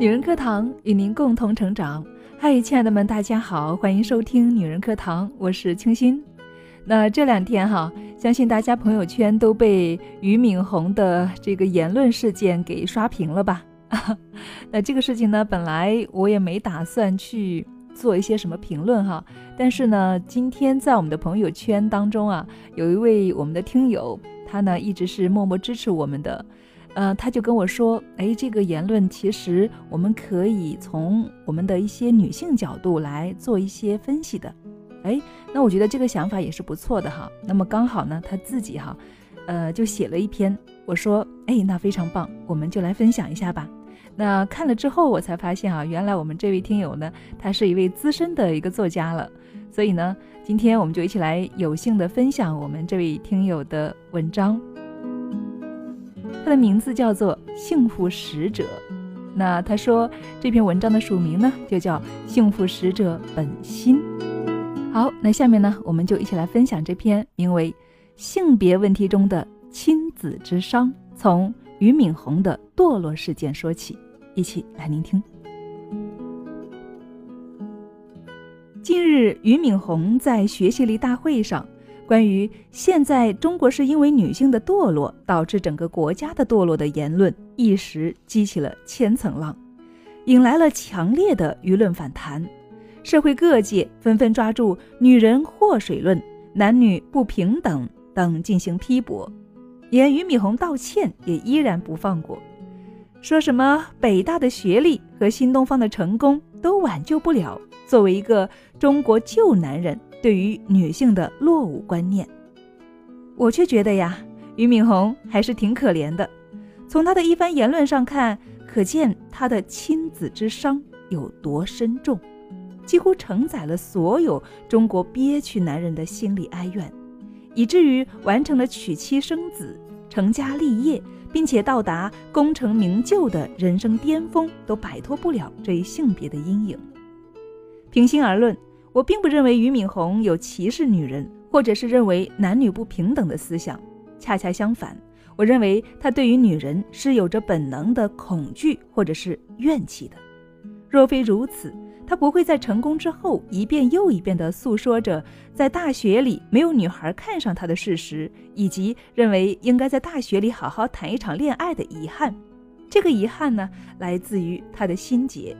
女人课堂与您共同成长。嗨，亲爱的们，大家好，欢迎收听女人课堂，我是清新。那这两天哈，相信大家朋友圈都被俞敏洪的这个言论事件给刷屏了吧？那这个事情呢，本来我也没打算去做一些什么评论哈，但是呢，今天在我们的朋友圈当中啊，有一位我们的听友，他呢一直是默默支持我们的。呃，他就跟我说，哎，这个言论其实我们可以从我们的一些女性角度来做一些分析的，哎，那我觉得这个想法也是不错的哈。那么刚好呢，他自己哈，呃，就写了一篇，我说，哎，那非常棒，我们就来分享一下吧。那看了之后，我才发现啊，原来我们这位听友呢，他是一位资深的一个作家了。所以呢，今天我们就一起来有幸的分享我们这位听友的文章。的名字叫做幸福使者，那他说这篇文章的署名呢就叫《幸福使者本心》。好，那下面呢我们就一起来分享这篇名为《性别问题中的亲子之伤》，从俞敏洪的堕落事件说起，一起来聆听。近日，俞敏洪在学习力大会上。关于现在中国是因为女性的堕落导致整个国家的堕落的言论，一时激起了千层浪，引来了强烈的舆论反弹。社会各界纷纷抓住“女人祸水论”“男女不平等”等进行批驳，连俞敏洪道歉也依然不放过，说什么北大的学历和新东方的成功都挽救不了作为一个中国旧男人。对于女性的落伍观念，我却觉得呀，俞敏洪还是挺可怜的。从他的一番言论上看，可见他的亲子之伤有多深重，几乎承载了所有中国憋屈男人的心理哀怨，以至于完成了娶妻生子、成家立业，并且到达功成名就的人生巅峰，都摆脱不了这一性别的阴影。平心而论。我并不认为俞敏洪有歧视女人，或者是认为男女不平等的思想。恰恰相反，我认为他对于女人是有着本能的恐惧或者是怨气的。若非如此，他不会在成功之后一遍又一遍地诉说着在大学里没有女孩看上他的事实，以及认为应该在大学里好好谈一场恋爱的遗憾。这个遗憾呢，来自于他的心结。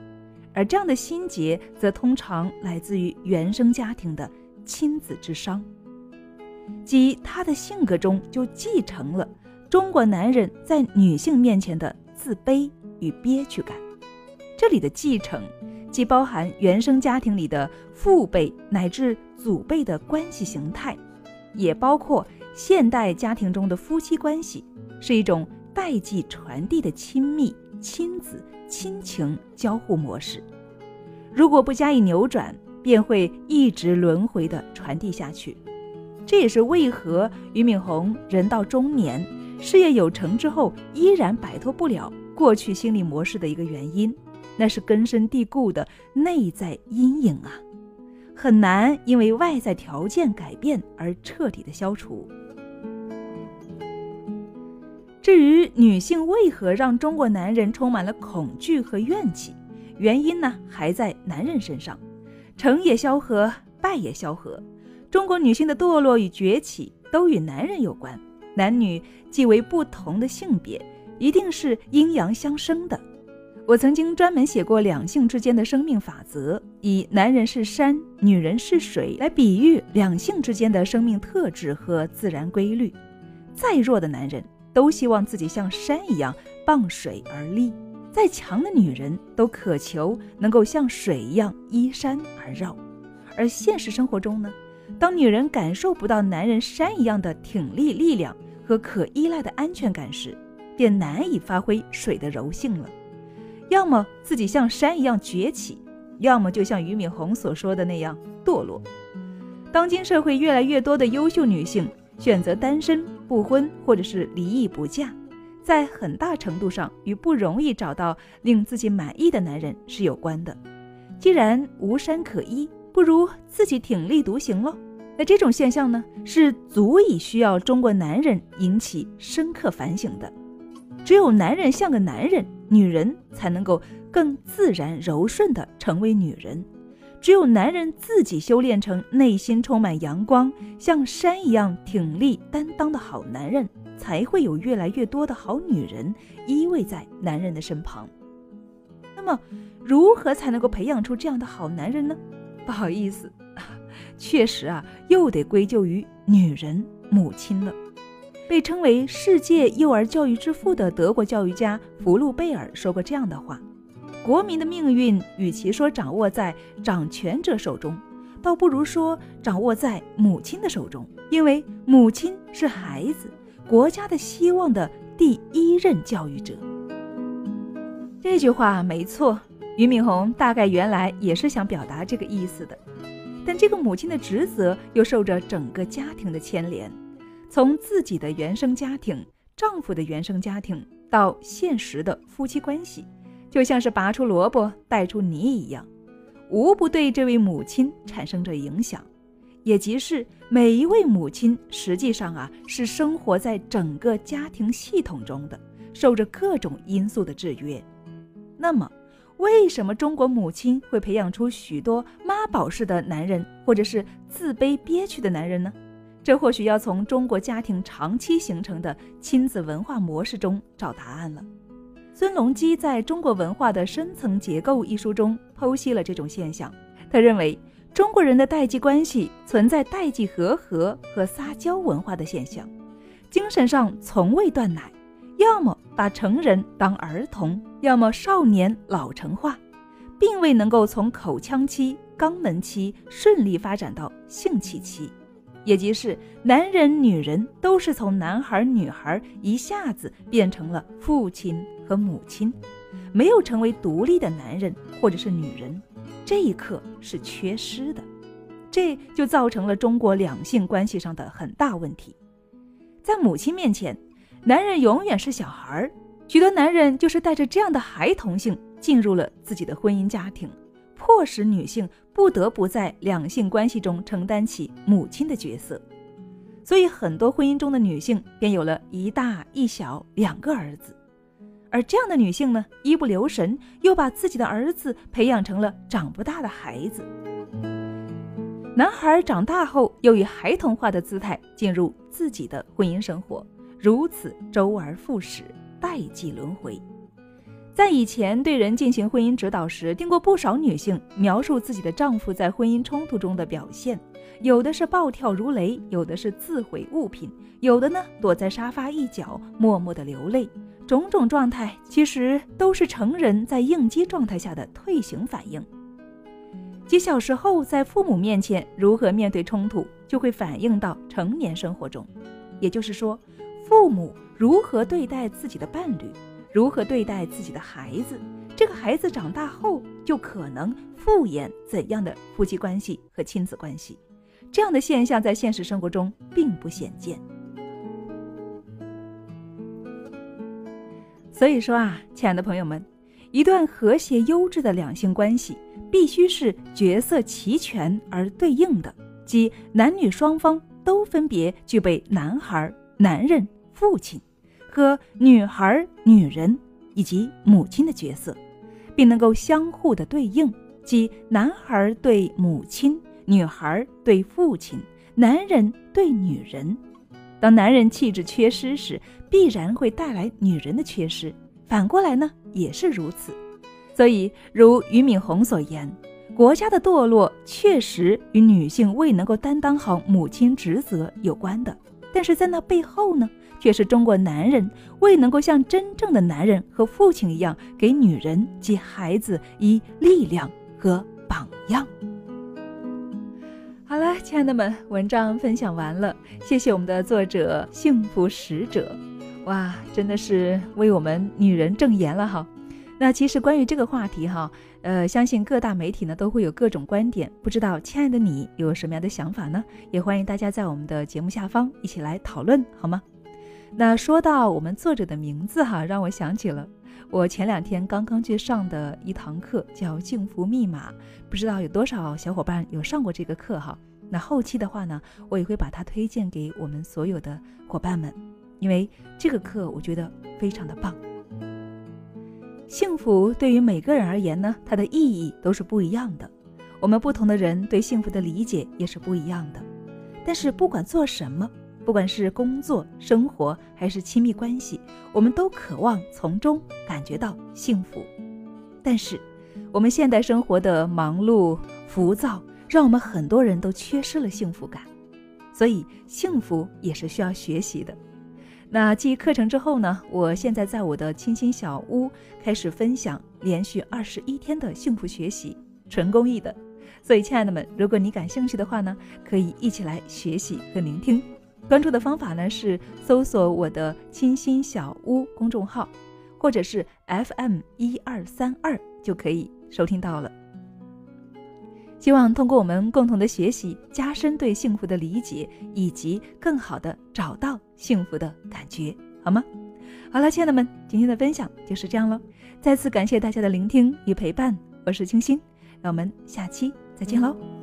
而这样的心结，则通常来自于原生家庭的亲子之伤，即他的性格中就继承了中国男人在女性面前的自卑与憋屈感。这里的继承，既包含原生家庭里的父辈乃至祖辈的关系形态，也包括现代家庭中的夫妻关系，是一种代际传递的亲密。亲子亲情交互模式，如果不加以扭转，便会一直轮回的传递下去。这也是为何俞敏洪人到中年、事业有成之后，依然摆脱不了过去心理模式的一个原因。那是根深蒂固的内在阴影啊，很难因为外在条件改变而彻底的消除。至于女性为何让中国男人充满了恐惧和怨气，原因呢还在男人身上，成也萧何，败也萧何。中国女性的堕落与崛起都与男人有关。男女既为不同的性别，一定是阴阳相生的。我曾经专门写过两性之间的生命法则，以男人是山，女人是水来比喻两性之间的生命特质和自然规律。再弱的男人。都希望自己像山一样傍水而立，再强的女人都渴求能够像水一样依山而绕。而现实生活中呢，当女人感受不到男人山一样的挺立力量和可依赖的安全感时，便难以发挥水的柔性了。要么自己像山一样崛起，要么就像俞敏洪所说的那样堕落。当今社会越来越多的优秀女性选择单身。不婚或者是离异不嫁，在很大程度上与不容易找到令自己满意的男人是有关的。既然无山可依，不如自己挺立独行喽。那这种现象呢，是足以需要中国男人引起深刻反省的。只有男人像个男人，女人才能够更自然柔顺地成为女人。只有男人自己修炼成内心充满阳光，像山一样挺立担当的好男人，才会有越来越多的好女人依偎在男人的身旁。那么，如何才能够培养出这样的好男人呢？不好意思，确实啊，又得归咎于女人母亲了。被称为世界幼儿教育之父的德国教育家福禄贝尔说过这样的话。国民的命运，与其说掌握在掌权者手中，倒不如说掌握在母亲的手中，因为母亲是孩子国家的希望的第一任教育者。这句话没错，俞敏洪大概原来也是想表达这个意思的，但这个母亲的职责又受着整个家庭的牵连，从自己的原生家庭、丈夫的原生家庭到现实的夫妻关系。就像是拔出萝卜带出泥一样，无不对这位母亲产生着影响。也即是每一位母亲，实际上啊是生活在整个家庭系统中的，受着各种因素的制约。那么，为什么中国母亲会培养出许多妈宝式的男人，或者是自卑憋屈的男人呢？这或许要从中国家庭长期形成的亲子文化模式中找答案了。孙隆基在中国文化的深层结构一书中剖析了这种现象。他认为，中国人的代际关系存在代际和合和撒娇文化的现象，精神上从未断奶，要么把成人当儿童，要么少年老成化，并未能够从口腔期、肛门期顺利发展到性器期。也即是男人、女人都是从男孩、女孩一下子变成了父亲和母亲，没有成为独立的男人或者是女人，这一刻是缺失的，这就造成了中国两性关系上的很大问题。在母亲面前，男人永远是小孩儿，许多男人就是带着这样的孩童性进入了自己的婚姻家庭。迫使女性不得不在两性关系中承担起母亲的角色，所以很多婚姻中的女性便有了一大一小两个儿子，而这样的女性呢，一不留神又把自己的儿子培养成了长不大的孩子。男孩长大后又以孩童化的姿态进入自己的婚姻生活，如此周而复始，代际轮回。在以前对人进行婚姻指导时，听过不少女性描述自己的丈夫在婚姻冲突中的表现，有的是暴跳如雷，有的是自毁物品，有的呢躲在沙发一角默默的流泪。种种状态其实都是成人在应激状态下的退行反应。即小时候在父母面前如何面对冲突，就会反映到成年生活中。也就是说，父母如何对待自己的伴侣。如何对待自己的孩子，这个孩子长大后就可能复演怎样的夫妻关系和亲子关系？这样的现象在现实生活中并不鲜见。所以说啊，亲爱的朋友们，一段和谐优质的两性关系必须是角色齐全而对应的，即男女双方都分别具备男孩、男人、父亲。和女孩、女人以及母亲的角色，并能够相互的对应，即男孩对母亲，女孩对父亲，男人对女人。当男人气质缺失时，必然会带来女人的缺失。反过来呢，也是如此。所以，如俞敏洪所言，国家的堕落确实与女性未能够担当好母亲职责有关的。但是在那背后呢？却是中国男人未能够像真正的男人和父亲一样，给女人及孩子以力量和榜样。好了，亲爱的们，文章分享完了，谢谢我们的作者幸福使者，哇，真的是为我们女人证言了哈。那其实关于这个话题哈，呃，相信各大媒体呢都会有各种观点，不知道亲爱的你有什么样的想法呢？也欢迎大家在我们的节目下方一起来讨论，好吗？那说到我们作者的名字哈，让我想起了我前两天刚刚去上的一堂课，叫《幸福密码》，不知道有多少小伙伴有上过这个课哈。那后期的话呢，我也会把它推荐给我们所有的伙伴们。因为这个课我觉得非常的棒。幸福对于每个人而言呢，它的意义都是不一样的。我们不同的人对幸福的理解也是不一样的。但是不管做什么，不管是工作、生活还是亲密关系，我们都渴望从中感觉到幸福。但是，我们现代生活的忙碌、浮躁，让我们很多人都缺失了幸福感。所以，幸福也是需要学习的。那继课程之后呢？我现在在我的清新小屋开始分享连续二十一天的幸福学习，纯公益的。所以，亲爱的们，如果你感兴趣的话呢，可以一起来学习和聆听。关注的方法呢是搜索我的清新小屋公众号，或者是 FM 一二三二就可以收听到了。希望通过我们共同的学习，加深对幸福的理解，以及更好的找到幸福的感觉，好吗？好了，亲爱的们，今天的分享就是这样喽。再次感谢大家的聆听与陪伴，我是清新，让我们下期再见喽。